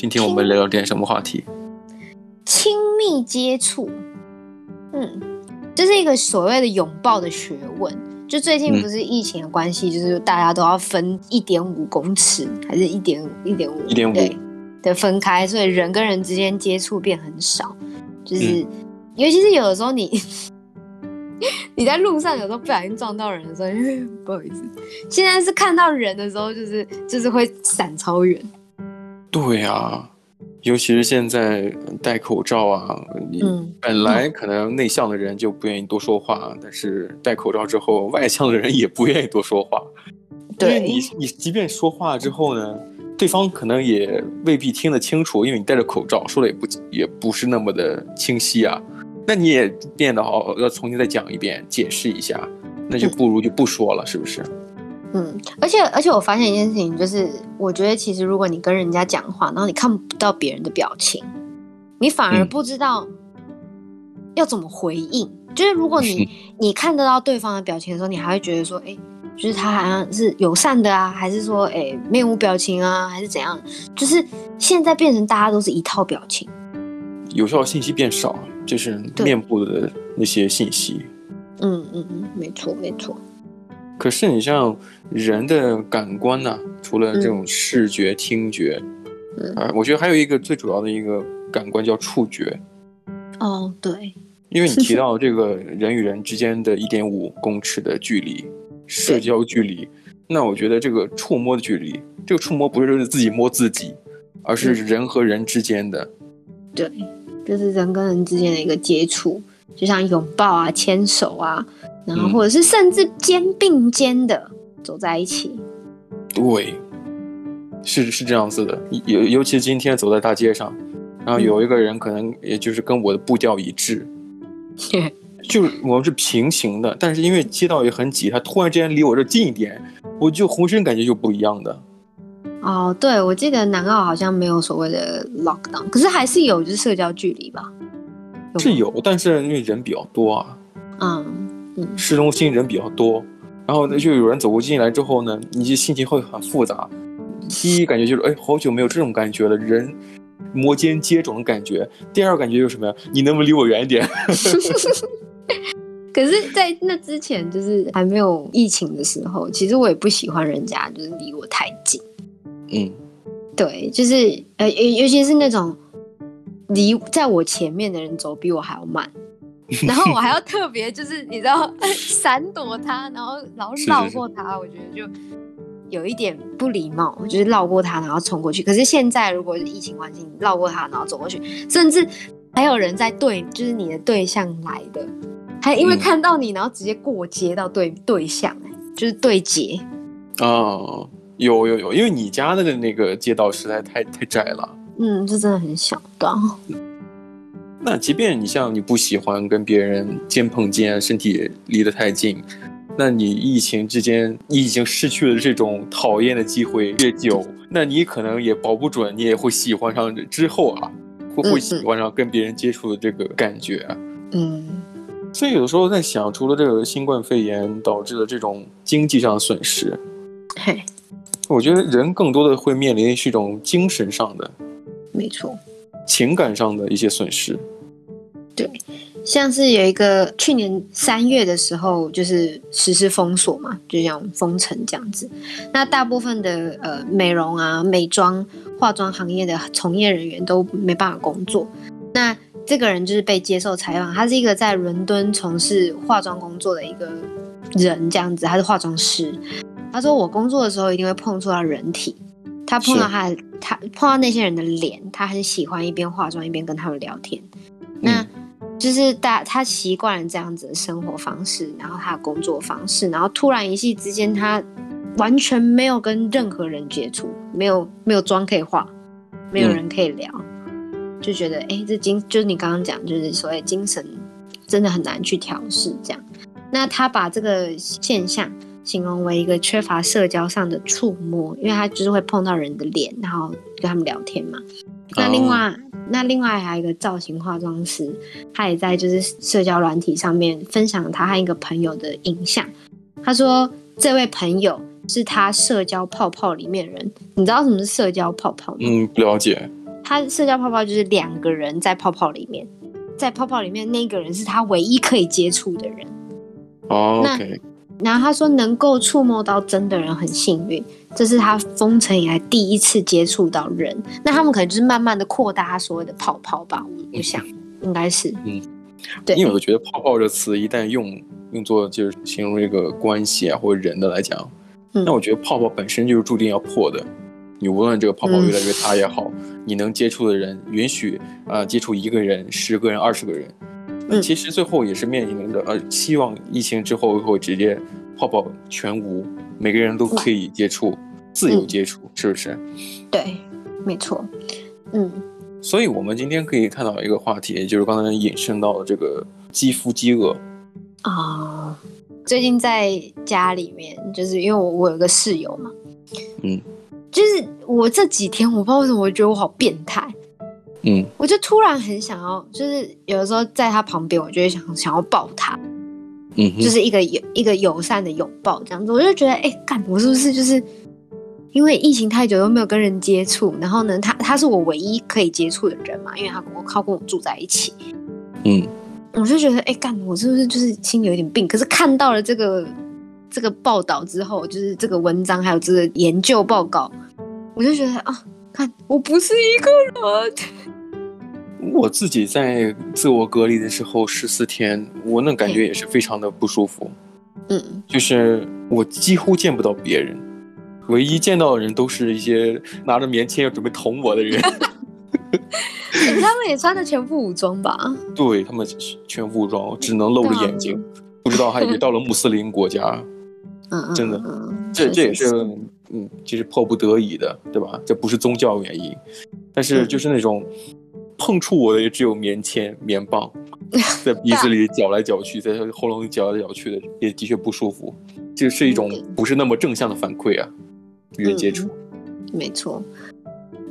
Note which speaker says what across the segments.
Speaker 1: 今天我们聊聊点什么话题？
Speaker 2: 亲密接触，嗯，这是一个所谓的拥抱的学问。就最近不是疫情的关系，嗯、就是大家都要分一点五公尺，还是一点一点五？
Speaker 1: 一点五
Speaker 2: 的分开，所以人跟人之间接触变很少。就是，嗯、尤其是有的时候你 你在路上有时候不小心撞到人的时候，不好意思。现在是看到人的时候，就是就是会闪超远。
Speaker 1: 对啊。尤其是现在戴口罩啊，你本来可能内向的人就不愿意多说话，嗯、但是戴口罩之后，外向的人也不愿意多说话。对，因为你你即便说话之后呢，对方可能也未必听得清楚，因为你戴着口罩，说的也不也不是那么的清晰啊。那你也变得好要重新再讲一遍，解释一下，那就不如就不说了，嗯、是不是？
Speaker 2: 嗯，而且而且我发现一件事情，就是我觉得其实如果你跟人家讲话，然后你看不到别人的表情，你反而不知道要怎么回应。嗯、就是如果你你看得到对方的表情的时候，你还会觉得说，哎、欸，就是他好像是友善的啊，还是说，哎、欸，面无表情啊，还是怎样？就是现在变成大家都是一套表情，
Speaker 1: 有效信息变少，就是面部的那些信息。
Speaker 2: 嗯嗯嗯，没错没错。
Speaker 1: 可是你像人的感官呢、啊，除了这种视觉、听觉，嗯，啊，我觉得还有一个最主要的一个感官叫触觉。
Speaker 2: 哦，对，
Speaker 1: 因为你提到这个人与人之间的一点五 公尺的距离，社交距离，那我觉得这个触摸的距离，这个触摸不是自己摸自己，而是人和人之间的。
Speaker 2: 对，就是人跟人之间的一个接触，就像拥抱啊、牵手啊。然后，或者是甚至肩并肩的走在一起，
Speaker 1: 对，是是这样子的。尤尤其是今天走在大街上，然后有一个人可能也就是跟我的步调一致，嗯、就是我们是平行的，但是因为街道也很挤，他突然之间离我这近一点，我就浑身感觉就不一样的。
Speaker 2: 哦，对，我记得南澳好像没有所谓的 lockdown，可是还是有就是社交距离吧？
Speaker 1: 有是有，但是因为人比较多啊。嗯。市中心人比较多，然后呢，就有人走过进来之后呢，你就心情会很复杂。第一感觉就是，哎，好久没有这种感觉了，人摩肩接踵的感觉。第二感觉就是什么呀？你能不能离我远一点？
Speaker 2: 可是，在那之前，就是还没有疫情的时候，其实我也不喜欢人家就是离我太近。
Speaker 1: 嗯，
Speaker 2: 对，就是呃，尤其是那种离在我前面的人走比我还要慢。然后我还要特别就是你知道 闪躲他，然后然后绕过他，我觉得就有一点不礼貌，就是绕过他然后冲过去。可是现在如果是疫情环境，绕过他然后走过去，甚至还有人在对，就是你的对象来的，还因为看到你然后直接过街到对对象，就是对接。
Speaker 1: 哦，有有有，因为你家的那个街道实在太太窄了。
Speaker 2: 嗯，这真的很小，对。
Speaker 1: 那即便你像你不喜欢跟别人肩碰肩，身体离得太近，那你疫情之间你已经失去了这种讨厌的机会越久，那你可能也保不准你也会喜欢上之后啊，会会喜欢上跟别人接触的这个感觉啊？
Speaker 2: 嗯，
Speaker 1: 所以有的时候在想，除了这个新冠肺炎导致的这种经济上的损失，
Speaker 2: 嘿，
Speaker 1: 我觉得人更多的会面临是一种精神上的，
Speaker 2: 没错。
Speaker 1: 情感上的一些损失，
Speaker 2: 对，像是有一个去年三月的时候，就是实施封锁嘛，就像封城这样子。那大部分的呃美容啊、美妆、化妆行业的从业人员都没办法工作。那这个人就是被接受采访，他是一个在伦敦从事化妆工作的一个人，这样子，他是化妆师。他说：“我工作的时候一定会碰触到人体。”他碰到他，他碰到那些人的脸，他很喜欢一边化妆一边跟他们聊天。那就是大他习惯了这样子的生活方式，然后他的工作方式，然后突然一夕之间，他完全没有跟任何人接触，没有没有妆可以化，没有人可以聊，就觉得哎、欸，这精就是你刚刚讲，就是所谓精神真的很难去调试这样。那他把这个现象。形容为一个缺乏社交上的触摸，因为他就是会碰到人的脸，然后跟他们聊天嘛。那另外，oh. 那另外还有一个造型化妆师，他也在就是社交软体上面分享他和一个朋友的影像。他说，这位朋友是他社交泡泡里面的人。你知道什么是社交泡泡吗？
Speaker 1: 嗯，不了解。
Speaker 2: 他社交泡泡就是两个人在泡泡里面，在泡泡里面那个人是他唯一可以接触的人。
Speaker 1: 哦，OK。
Speaker 2: 然后他说能够触摸到真的人很幸运，这是他封城以来第一次接触到人。那他们可能就是慢慢的扩大他所谓的泡泡吧，我想应该是。
Speaker 1: 嗯，对，因为我觉得“泡泡”这词一旦用用作就是形容一个关系啊或者人的来讲，那、嗯、我觉得泡泡本身就是注定要破的。你无论这个泡泡越来越大也好，嗯、你能接触的人允许啊、呃、接触一个人、十个人、二十个人。其实最后也是面临着，呃，希望疫情之后会直接泡泡全无，每个人都可以接触，自由接触，是不是？
Speaker 2: 对，没错，嗯。
Speaker 1: 所以我们今天可以看到一个话题，就是刚才引申到的这个肌肤饥饿。
Speaker 2: 啊，最近在家里面，就是因为我我有个室友嘛，
Speaker 1: 嗯，
Speaker 2: 就是我这几天我不知道为什么我觉得我好变态。
Speaker 1: 嗯，
Speaker 2: 我就突然很想要，就是有的时候在他旁边，我就会想想要抱他，
Speaker 1: 嗯，
Speaker 2: 就是一个友一个友善的拥抱这样子，我就觉得，哎、欸，干，我是不是就是因为疫情太久都没有跟人接触，然后呢，他他是我唯一可以接触的人嘛，因为他跟我靠跟我住在一起，
Speaker 1: 嗯，
Speaker 2: 我就觉得，哎、欸，干，我是不是就是心里有点病？可是看到了这个这个报道之后，就是这个文章还有这个研究报告，我就觉得啊。看，我不是一个人。
Speaker 1: 我自己在自我隔离的时候十四天，我那感觉也是非常的不舒服。
Speaker 2: 嗯，
Speaker 1: 就是我几乎见不到别人，唯一见到的人都是一些拿着棉签要准备捅我的人。
Speaker 2: 他们也穿的全副武装吧？
Speaker 1: 对，他们全副武装，只能露着眼睛，不知道还以为到了穆斯林国家。
Speaker 2: 嗯，
Speaker 1: 真的，这这也是。嗯，其实迫不得已的，对吧？这不是宗教原因，但是就是那种碰触我的也只有棉签、棉棒，在鼻子里搅来搅去，在喉咙里搅来搅去的，也的确不舒服。这是一种不是那么正向的反馈啊，与人接触。
Speaker 2: 没错。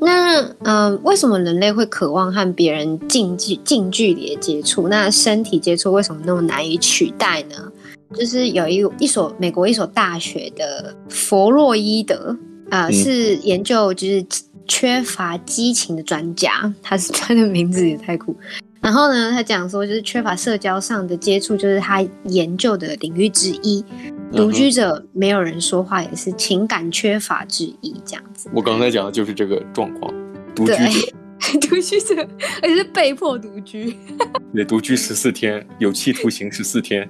Speaker 2: 那嗯、呃，为什么人类会渴望和别人近距近距离的接触？那身体接触为什么那么难以取代呢？就是有一一所美国一所大学的弗洛伊德啊、呃，是研究就是缺乏激情的专家，他是他的名字也太酷。然后呢，他讲说就是缺乏社交上的接触，就是他研究的领域之一。独居者没有人说话，也是情感缺乏之一。这样子，
Speaker 1: 我刚才讲的就是这个状况。独居者，
Speaker 2: 独居者，而且是被迫独居。
Speaker 1: 对，独居十四天，有期徒刑十四天。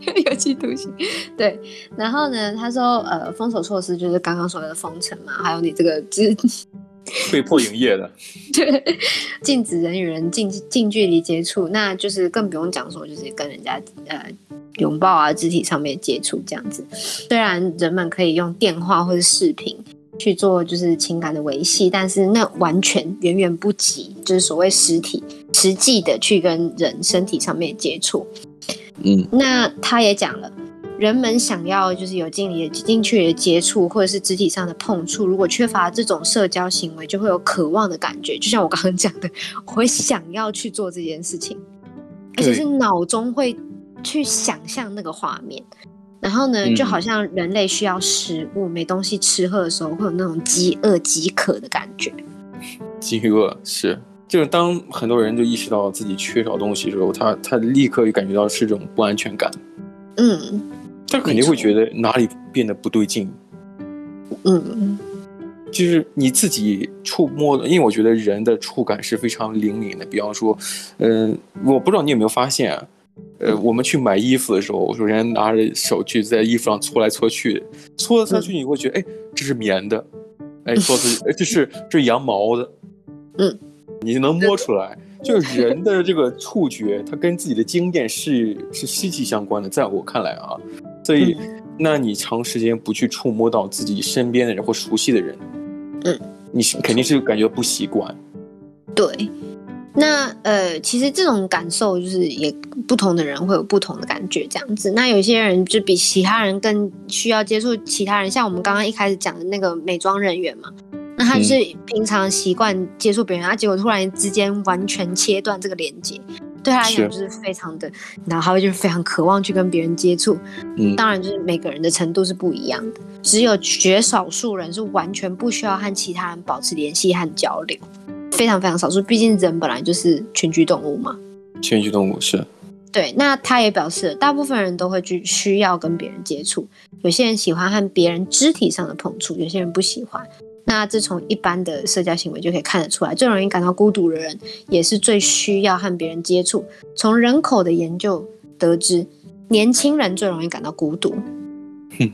Speaker 2: 有期徒刑，对。然后呢，他说，呃，封锁措施就是刚刚说的封城嘛，还有你这个
Speaker 1: 被迫营业的，
Speaker 2: 对，禁止人与人近近距离接触，那就是更不用讲说，就是跟人家呃拥抱啊，肢体上面接触这样子。虽然人们可以用电话或者视频去做就是情感的维系，但是那完全远远不及，就是所谓实体实际的去跟人身体上面接触。
Speaker 1: 嗯，
Speaker 2: 那他也讲了，人们想要就是有近离的近距离的接触，或者是肢体上的碰触，如果缺乏这种社交行为，就会有渴望的感觉。就像我刚刚讲的，我会想要去做这件事情，而且是脑中会去想象那个画面。然后呢，就好像人类需要食物，没东西吃喝的时候，会有那种饥饿饥渴的感觉。
Speaker 1: 饥饿是。就是当很多人就意识到自己缺少东西的时候，他他立刻就感觉到是这种不安全感。
Speaker 2: 嗯，
Speaker 1: 他肯定会觉得哪里变得不对劲。
Speaker 2: 嗯，
Speaker 1: 就是你自己触摸的，因为我觉得人的触感是非常灵敏的。比方说，嗯、呃，我不知道你有没有发现啊，呃，我们去买衣服的时候，我首先拿着手去在衣服上搓来搓去，搓来搓去，你会觉得，哎，这是棉的，哎，搓搓，哎，这是这是羊毛的，
Speaker 2: 嗯。
Speaker 1: 你就能摸出来，就是人的这个触觉，它跟自己的经验是是息息相关的。在我看来啊，所以，那你长时间不去触摸到自己身边的人或熟悉的人，
Speaker 2: 嗯，
Speaker 1: 你是肯定是感觉不习惯。
Speaker 2: 对，那呃，其实这种感受就是也不同的人会有不同的感觉，这样子。那有些人就比其他人更需要接触其他人，像我们刚刚一开始讲的那个美妆人员嘛。那他就是平常习惯接触别人，他、嗯、结果突然之间完全切断这个连接，对他来讲就是非常的，然后他会就是非常渴望去跟别人接触。
Speaker 1: 嗯，
Speaker 2: 当然就是每个人的程度是不一样的，只有绝少数人是完全不需要和其他人保持联系和交流，非常非常少数，毕竟人本来就是群居动物嘛。
Speaker 1: 群居动物是。
Speaker 2: 对，那他也表示，大部分人都会去需要跟别人接触，有些人喜欢和别人肢体上的碰触，有些人不喜欢。那这从一般的社交行为就可以看得出来，最容易感到孤独的人，也是最需要和别人接触。从人口的研究得知，年轻人最容易感到孤独。
Speaker 1: 哼，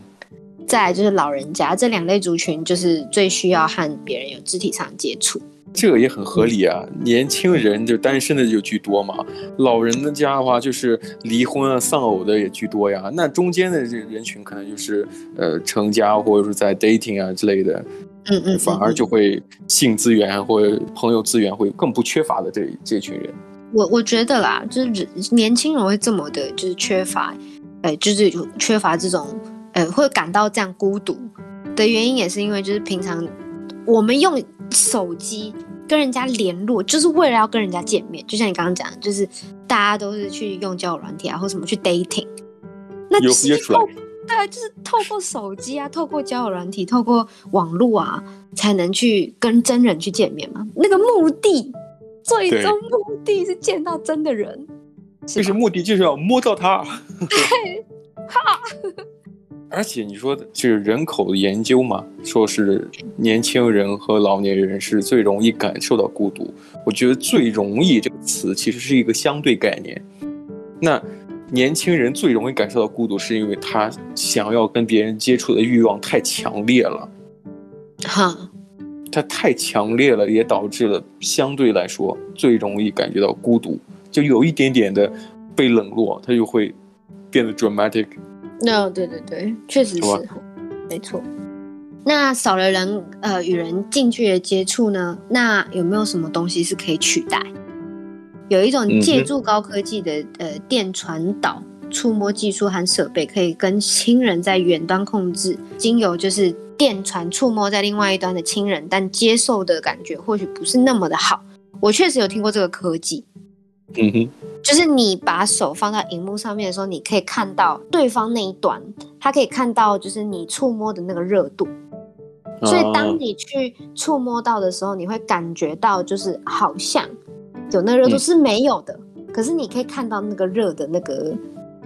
Speaker 2: 再来就是老人家，这两类族群就是最需要和别人有肢体上的接触。
Speaker 1: 这个也很合理啊，年轻人就单身的就居多嘛，老人的家的话就是离婚啊、丧偶的也居多呀。那中间的这人群可能就是呃成家或者是在 dating 啊之类的，
Speaker 2: 嗯嗯，
Speaker 1: 反而就会性资源或者朋友资源会更不缺乏的这这群人。
Speaker 2: 我我觉得啦，就是年轻人会这么的，就是缺乏，呃，就是缺乏这种，呃，会感到这样孤独的原因，也是因为就是平常我们用。手机跟人家联络，就是为了要跟人家见面。就像你刚刚讲的，就是大家都是去用交友软体啊，或什么去 dating。那有约出来？对啊，就是透过手机啊，透过交友软体，透过网络啊，才能去跟真人去见面嘛。那个目的，最终目的是见到真的人。
Speaker 1: 其实目的就是要摸到他。
Speaker 2: 对，哈。
Speaker 1: 而且你说的就是人口的研究嘛，说是年轻人和老年人是最容易感受到孤独。我觉得“最容易”这个词其实是一个相对概念。那年轻人最容易感受到孤独，是因为他想要跟别人接触的欲望太强烈了。
Speaker 2: 哈，
Speaker 1: 他太强烈了，也导致了相对来说最容易感觉到孤独。就有一点点的被冷落，他就会变得 dramatic。
Speaker 2: 那、no, 对对对，确实是，没错。那少了人呃与人近距离接触呢？那有没有什么东西是可以取代？有一种借助高科技的、嗯、呃电传导触摸技术和设备，可以跟亲人在远端控制，经由就是电传触摸在另外一端的亲人，但接受的感觉或许不是那么的好。我确实有听过这个科技。
Speaker 1: 嗯哼，
Speaker 2: 就是你把手放在荧幕上面的时候，你可以看到对方那一端，他可以看到就是你触摸的那个热度，所以当你去触摸到的时候，你会感觉到就是好像有那个热度是没有的，嗯，可是你可以看到那个热的那个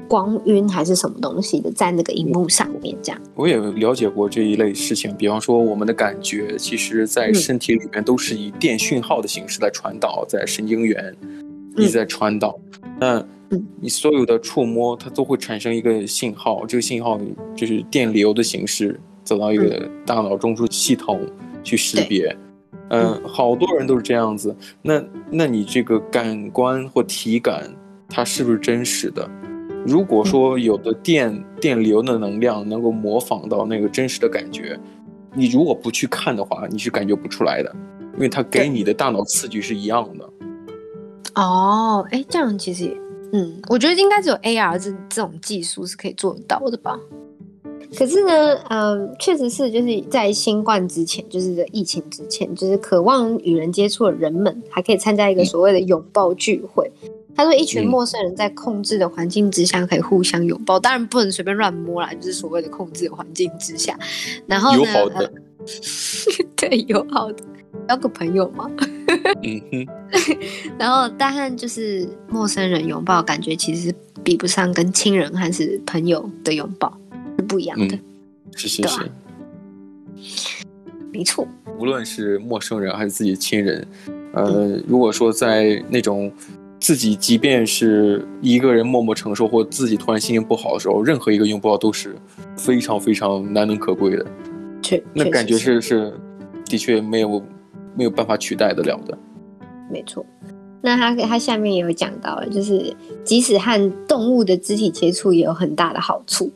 Speaker 2: 光晕还是什么东西的在那个荧幕上面这样。
Speaker 1: 我也了解过这一类事情，比方说我们的感觉，其实在身体里面都是以电讯号的形式在传导在神经元。一直在传导，那你所有的触摸，它都会产生一个信号，这个信号就是电流的形式走到一个大脑中枢系统去识别。嗯、呃，好多人都是这样子。那那你这个感官或体感，它是不是真实的？如果说有的电电流的能量能够模仿到那个真实的感觉，你如果不去看的话，你是感觉不出来的，因为它给你的大脑刺激是一样的。
Speaker 2: 哦，哎，这样其实也，嗯，我觉得应该只有 AR 这这种技术是可以做得到的吧。可是呢，嗯，确实是，就是在新冠之前，就是在疫情之前，就是渴望与人接触的人们，还可以参加一个所谓的拥抱聚会。他说，一群陌生人在控制的环境之下可以互相拥抱，当然不能随便乱摸啦，就是所谓的控制的环境之下。然后呢，友好的，对，友好的。交个朋友嘛？
Speaker 1: 嗯哼。
Speaker 2: 然后，但和就是陌生人拥抱，感觉其实比不上跟亲人还是朋友的拥抱，是不一样的。
Speaker 1: 嗯、是是是，
Speaker 2: 没错。
Speaker 1: 无论是陌生人还是自己的亲人，呃，如果说在那种自己即便是一个人默默承受，或自己突然心情不好的时候，任何一个拥抱都是非常非常难能可贵的。
Speaker 2: 确，
Speaker 1: 那感觉是是，的确没有。没有办法取代得了的，
Speaker 2: 没错。那他他下面也有讲到了，就是即使和动物的肢体接触也有很大的好处。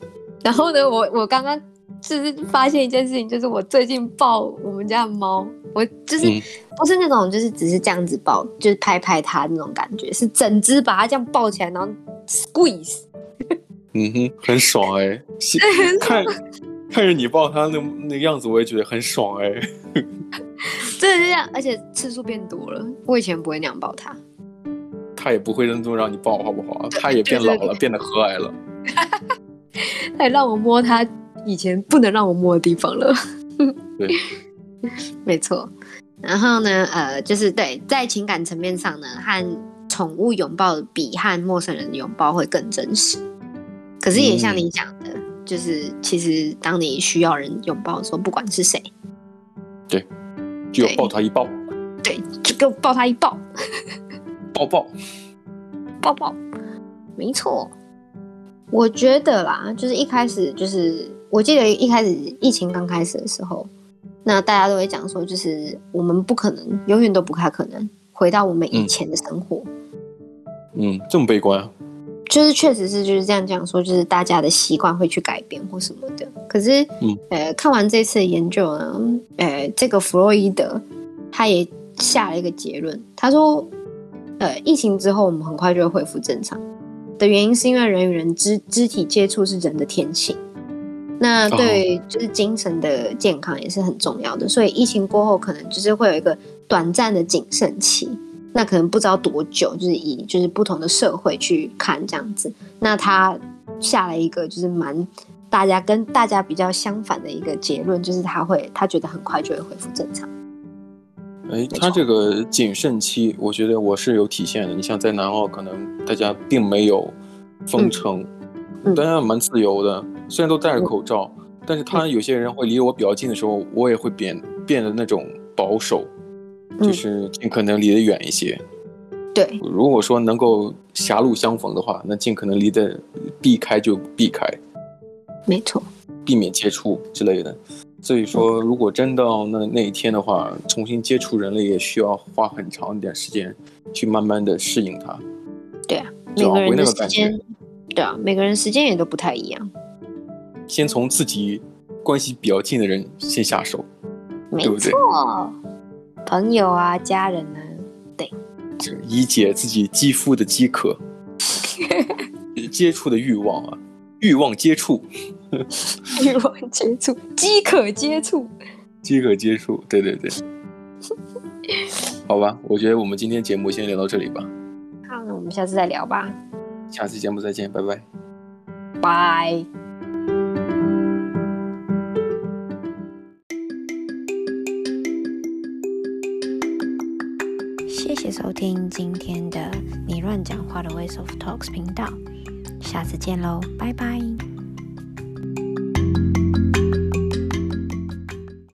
Speaker 2: 然后呢，我我刚刚就是发现一件事情，就是我最近抱我们家的猫，我就是、嗯、不是那种就是只是这样子抱，就是拍拍它那种感觉，是整只把它这样抱起来，然后 squeeze。
Speaker 1: 嗯哼，很爽哎、欸，看看着你抱它那那个样子，我也觉得很爽哎、欸。
Speaker 2: 真的是这样，而且次数变多了。我以前不会那样抱它。
Speaker 1: 它也不会认真让你抱，好不好？它也变老了，变得和蔼了。
Speaker 2: 他也让我摸他以前不能让我摸的地方了。
Speaker 1: 对，
Speaker 2: 没错。然后呢，呃，就是对，在情感层面上呢，和宠物拥抱比和陌生人的拥抱会更真实。可是也像你讲的，嗯、就是其实当你需要人拥抱的时候，不管是谁，
Speaker 1: 对，就抱他一抱，
Speaker 2: 对，就给我抱他一抱，
Speaker 1: 抱抱，
Speaker 2: 抱抱，没错。我觉得啦，就是一开始，就是我记得一开始疫情刚开始的时候。那大家都会讲说，就是我们不可能，永远都不太可能回到我们以前的生活。
Speaker 1: 嗯，嗯，这么悲观啊？
Speaker 2: 就是确实是就是这样讲说，就是大家的习惯会去改变或什么的。可是，嗯，呃，看完这次的研究呢，呃，这个弗洛伊德他也下了一个结论，他说，呃，疫情之后我们很快就会恢复正常的原因，是因为人与人肢肢体接触是人的天性。那对，就是精神的健康也是很重要的，所以疫情过后可能就是会有一个短暂的谨慎期，那可能不知道多久，就是以就是不同的社会去看这样子。那他下了一个就是蛮大家跟大家比较相反的一个结论，就是他会他觉得很快就会恢复正常。
Speaker 1: 哎，他这个谨慎期，我觉得我是有体现的。你像在南澳，可能大家并没有封城，嗯，大家蛮自由的。虽然都戴着口罩，嗯、但是他有些人会离我比较近的时候，嗯、我也会变变得那种保守，嗯、就是尽可能离得远一些。
Speaker 2: 对，
Speaker 1: 如果说能够狭路相逢的话，那尽可能离得避开就避开。
Speaker 2: 没错，
Speaker 1: 避免接触之类的。所以说，如果真到那那一天的话，重新接触人类也需要花很长一点时间去慢慢的适应它。
Speaker 2: 对啊，每个人的时间。对啊，每个人时间也都不太一样。
Speaker 1: 先从自己关系比较近的人先下手，
Speaker 2: 没错，对不对？朋友啊，家人、啊？对，
Speaker 1: 以解自己肌肤的饥渴，接触的欲望啊，欲望接触，
Speaker 2: 欲望接触，饥渴接触，
Speaker 1: 饥渴接触，对对对。好吧，我觉得我们今天节目先聊到这里吧。
Speaker 2: 好，那我们下次再聊吧。
Speaker 1: 下次节目再见，拜拜。
Speaker 2: 拜。谢谢收听今天的你乱讲话的 Ways of Talks 频道，下次见喽，拜拜。